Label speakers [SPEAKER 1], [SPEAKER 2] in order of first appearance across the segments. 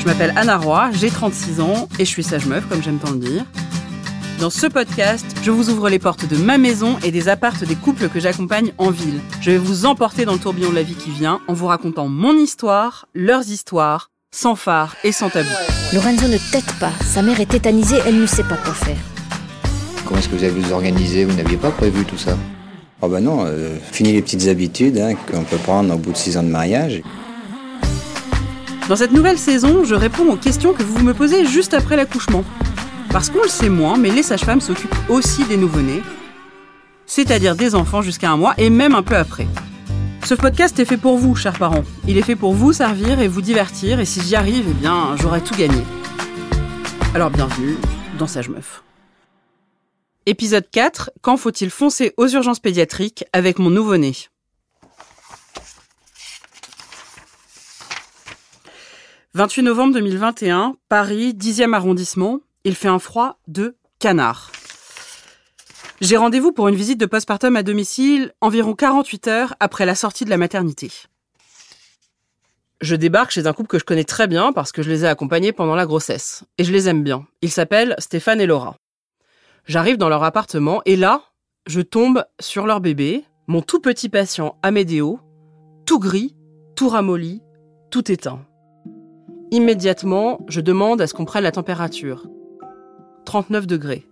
[SPEAKER 1] Je m'appelle Anna Roy, j'ai 36 ans et je suis sage meuf, comme j'aime tant le dire. Dans ce podcast, je vous ouvre les portes de ma maison et des appartes des couples que j'accompagne en ville. Je vais vous emporter dans le tourbillon de la vie qui vient en vous racontant mon histoire, leurs histoires, sans phare et sans tabou.
[SPEAKER 2] Lorenzo ne tête pas. Sa mère est tétanisée, elle ne sait pas quoi faire.
[SPEAKER 3] Comment est-ce que vous avez vous organisé? Vous n'aviez pas prévu tout ça?
[SPEAKER 4] Oh ben non, euh, fini les petites habitudes hein, qu'on peut prendre au bout de six ans de mariage.
[SPEAKER 1] Dans cette nouvelle saison, je réponds aux questions que vous me posez juste après l'accouchement. Parce qu'on le sait moins, mais les sages-femmes s'occupent aussi des nouveau-nés, c'est-à-dire des enfants jusqu'à un mois et même un peu après. Ce podcast est fait pour vous, chers parents. Il est fait pour vous servir et vous divertir, et si j'y arrive, eh bien, j'aurai tout gagné. Alors bienvenue dans Sage Meuf. Épisode 4, quand faut-il foncer aux urgences pédiatriques avec mon nouveau-né? 28 novembre 2021, Paris, 10e arrondissement. Il fait un froid de canard. J'ai rendez-vous pour une visite de postpartum à domicile environ 48 heures après la sortie de la maternité. Je débarque chez un couple que je connais très bien parce que je les ai accompagnés pendant la grossesse. Et je les aime bien. Ils s'appellent Stéphane et Laura. J'arrive dans leur appartement et là, je tombe sur leur bébé, mon tout petit patient Amédéo, tout gris, tout ramolli, tout éteint. Immédiatement, je demande à ce qu'on prenne la température. 39 degrés.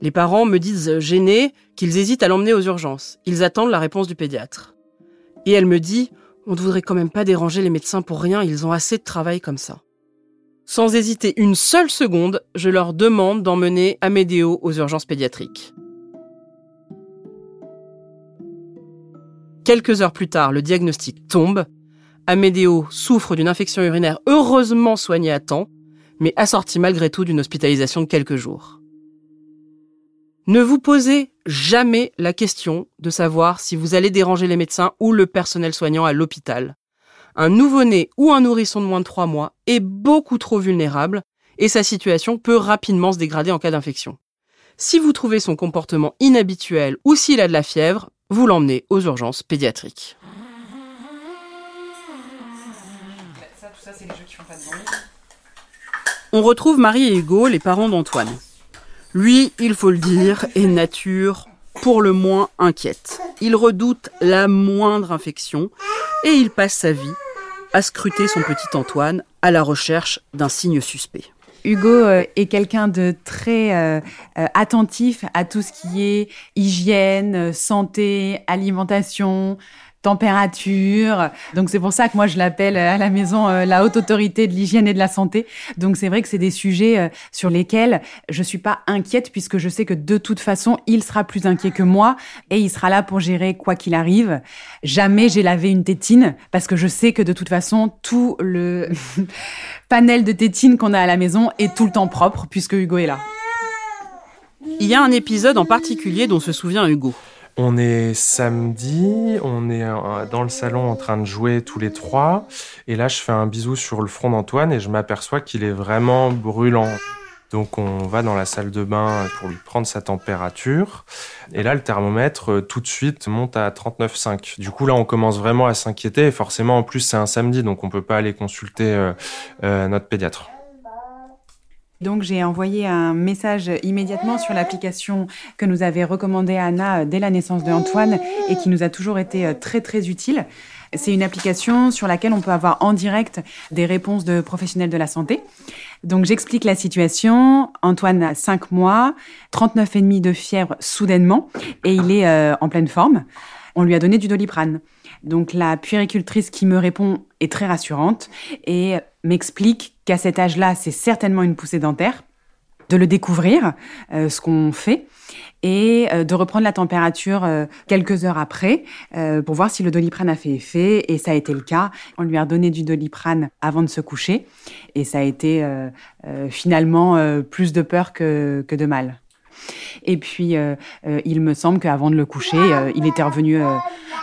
[SPEAKER 1] Les parents me disent gênés qu'ils hésitent à l'emmener aux urgences. Ils attendent la réponse du pédiatre. Et elle me dit on ne voudrait quand même pas déranger les médecins pour rien, ils ont assez de travail comme ça. Sans hésiter une seule seconde, je leur demande d'emmener Amédéo aux urgences pédiatriques. Quelques heures plus tard, le diagnostic tombe Amédéo souffre d'une infection urinaire heureusement soignée à temps, mais assortie malgré tout d'une hospitalisation de quelques jours. Ne vous posez jamais la question de savoir si vous allez déranger les médecins ou le personnel soignant à l'hôpital. Un nouveau-né ou un nourrisson de moins de 3 mois est beaucoup trop vulnérable et sa situation peut rapidement se dégrader en cas d'infection. Si vous trouvez son comportement inhabituel ou s'il a de la fièvre, vous l'emmenez aux urgences pédiatriques. On retrouve Marie et Hugo, les parents d'Antoine. Lui, il faut le dire, est nature pour le moins inquiète. Il redoute la moindre infection et il passe sa vie à scruter son petit Antoine à la recherche d'un signe suspect.
[SPEAKER 5] Hugo euh, est quelqu'un de très euh, euh, attentif à tout ce qui est hygiène, santé, alimentation, température. Donc c'est pour ça que moi je l'appelle euh, à la maison euh, la haute autorité de l'hygiène et de la santé. Donc c'est vrai que c'est des sujets euh, sur lesquels je suis pas inquiète puisque je sais que de toute façon il sera plus inquiet que moi et il sera là pour gérer quoi qu'il arrive. Jamais j'ai lavé une tétine parce que je sais que de toute façon tout le panel de tétines qu'on a à la maison est tout le temps propre puisque Hugo est là.
[SPEAKER 1] Il y a un épisode en particulier dont se souvient Hugo.
[SPEAKER 6] On est samedi, on est euh, dans le salon en train de jouer tous les trois. Et là, je fais un bisou sur le front d'Antoine et je m'aperçois qu'il est vraiment brûlant. Donc on va dans la salle de bain pour lui prendre sa température. Et là, le thermomètre, euh, tout de suite, monte à 39,5. Du coup, là, on commence vraiment à s'inquiéter. Et forcément, en plus, c'est un samedi, donc on peut pas aller consulter euh, notre pédiatre.
[SPEAKER 5] Donc j'ai envoyé un message immédiatement sur l'application que nous avait recommandée Anna euh, dès la naissance de Antoine et qui nous a toujours été euh, très très utile. C'est une application sur laquelle on peut avoir en direct des réponses de professionnels de la santé. Donc j'explique la situation. Antoine a 5 mois, 39,5 de fièvre soudainement et il est euh, en pleine forme. On lui a donné du doliprane. Donc la puéricultrice qui me répond est très rassurante et m'explique qu'à cet âge-là, c'est certainement une poussée dentaire, de le découvrir, euh, ce qu'on fait, et euh, de reprendre la température euh, quelques heures après pour voir si le doliprane a fait effet. Et ça a été le cas. On lui a donné du doliprane avant de se coucher, et ça a été finalement plus de peur que, que de mal. Et puis, il me semble qu'avant de le coucher, il était revenu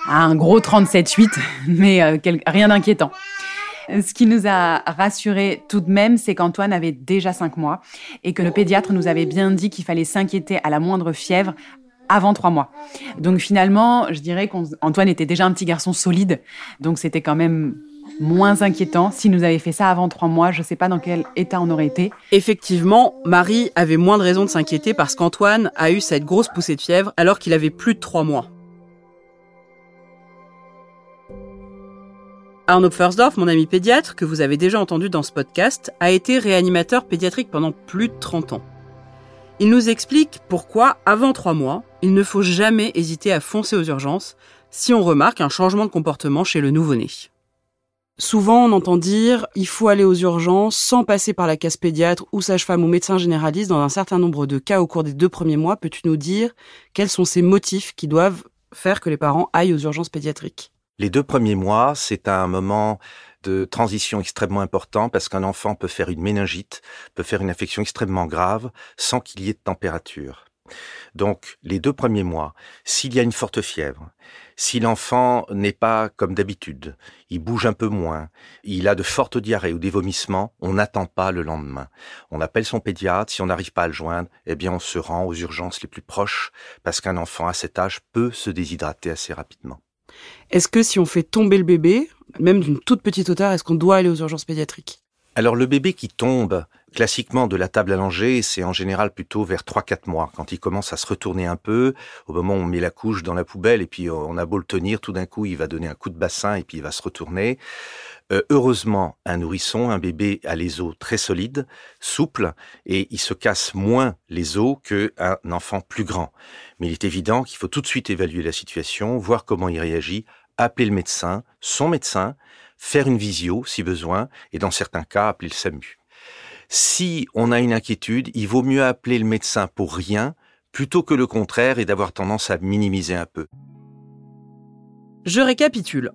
[SPEAKER 5] un gros 37,8, mais rien d'inquiétant. Ce qui nous a rassuré tout de même, c'est qu'Antoine avait déjà cinq mois et que le pédiatre nous avait bien dit qu'il fallait s'inquiéter à la moindre fièvre avant trois mois. Donc finalement, je dirais qu'Antoine était déjà un petit garçon solide, donc c'était quand même moins inquiétant. Si nous avait fait ça avant trois mois, je ne sais pas dans quel état on aurait été.
[SPEAKER 1] Effectivement, Marie avait moins de raisons de s'inquiéter parce qu'Antoine a eu cette grosse poussée de fièvre alors qu'il avait plus de trois mois. Arnaud Pfersdorf, mon ami pédiatre, que vous avez déjà entendu dans ce podcast, a été réanimateur pédiatrique pendant plus de 30 ans. Il nous explique pourquoi, avant trois mois, il ne faut jamais hésiter à foncer aux urgences si on remarque un changement de comportement chez le nouveau-né. Souvent, on entend dire il faut aller aux urgences sans passer par la case pédiatre ou sage-femme ou médecin généraliste dans un certain nombre de cas au cours des deux premiers mois. Peux-tu nous dire quels sont ces motifs qui doivent faire que les parents aillent aux urgences pédiatriques?
[SPEAKER 7] Les deux premiers mois, c'est un moment de transition extrêmement important parce qu'un enfant peut faire une méningite, peut faire une infection extrêmement grave sans qu'il y ait de température. Donc, les deux premiers mois, s'il y a une forte fièvre, si l'enfant n'est pas comme d'habitude, il bouge un peu moins, il a de fortes diarrhées ou des vomissements, on n'attend pas le lendemain. On appelle son pédiatre, si on n'arrive pas à le joindre, eh bien on se rend aux urgences les plus proches parce qu'un enfant à cet âge peut se déshydrater assez rapidement.
[SPEAKER 1] Est-ce que si on fait tomber le bébé, même d'une toute petite hauteur, est-ce qu'on doit aller aux urgences pédiatriques?
[SPEAKER 7] Alors le bébé qui tombe classiquement de la table allongée, c'est en général plutôt vers 3-4 mois, quand il commence à se retourner un peu, au moment où on met la couche dans la poubelle et puis on a beau le tenir, tout d'un coup il va donner un coup de bassin et puis il va se retourner. Euh, heureusement, un nourrisson, un bébé a les os très solides, souples, et il se casse moins les os qu'un enfant plus grand. Mais il est évident qu'il faut tout de suite évaluer la situation, voir comment il réagit, appeler le médecin, son médecin, faire une visio si besoin, et dans certains cas, appeler le SAMU. Si on a une inquiétude, il vaut mieux appeler le médecin pour rien plutôt que le contraire et d'avoir tendance à minimiser un peu.
[SPEAKER 1] Je récapitule.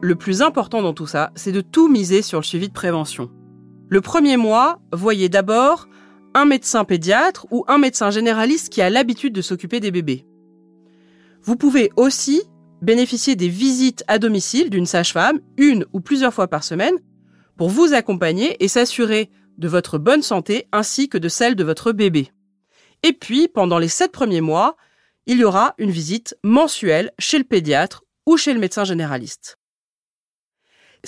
[SPEAKER 1] Le plus important dans tout ça, c'est de tout miser sur le suivi de prévention. Le premier mois, voyez d'abord un médecin pédiatre ou un médecin généraliste qui a l'habitude de s'occuper des bébés. Vous pouvez aussi bénéficier des visites à domicile d'une sage-femme, une ou plusieurs fois par semaine, pour vous accompagner et s'assurer de votre bonne santé ainsi que de celle de votre bébé. Et puis, pendant les sept premiers mois, il y aura une visite mensuelle chez le pédiatre ou chez le médecin généraliste.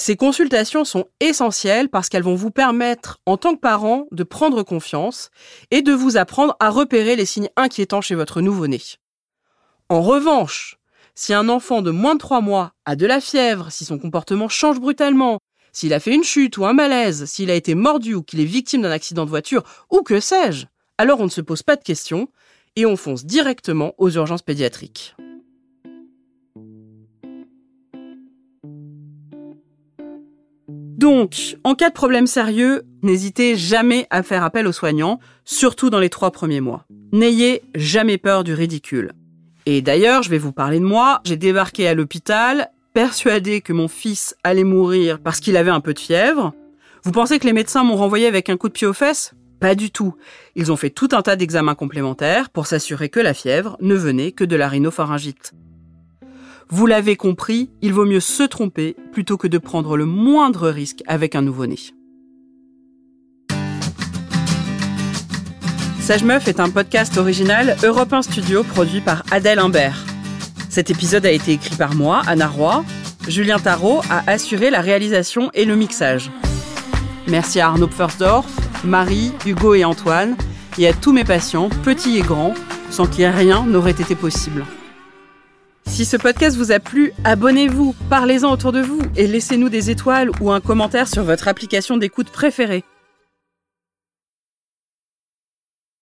[SPEAKER 1] Ces consultations sont essentielles parce qu'elles vont vous permettre, en tant que parent, de prendre confiance et de vous apprendre à repérer les signes inquiétants chez votre nouveau-né. En revanche, si un enfant de moins de 3 mois a de la fièvre, si son comportement change brutalement, s'il a fait une chute ou un malaise, s'il a été mordu ou qu'il est victime d'un accident de voiture, ou que sais-je, alors on ne se pose pas de questions et on fonce directement aux urgences pédiatriques. Donc, en cas de problème sérieux, n'hésitez jamais à faire appel aux soignants, surtout dans les trois premiers mois. N'ayez jamais peur du ridicule. Et d'ailleurs, je vais vous parler de moi. J'ai débarqué à l'hôpital, persuadé que mon fils allait mourir parce qu'il avait un peu de fièvre. Vous pensez que les médecins m'ont renvoyé avec un coup de pied aux fesses? Pas du tout. Ils ont fait tout un tas d'examens complémentaires pour s'assurer que la fièvre ne venait que de la rhinopharyngite. Vous l'avez compris, il vaut mieux se tromper plutôt que de prendre le moindre risque avec un nouveau-né. Sage Meuf est un podcast original Europe 1 Studio produit par Adèle Imbert. Cet épisode a été écrit par moi, Anna Roy. Julien Tarot a assuré la réalisation et le mixage. Merci à Arnaud Pfersdorf, Marie, Hugo et Antoine, et à tous mes patients, petits et grands, sans qui rien n'aurait été possible. Si ce podcast vous a plu, abonnez-vous, parlez-en autour de vous et laissez-nous des étoiles ou un commentaire sur votre application d'écoute préférée.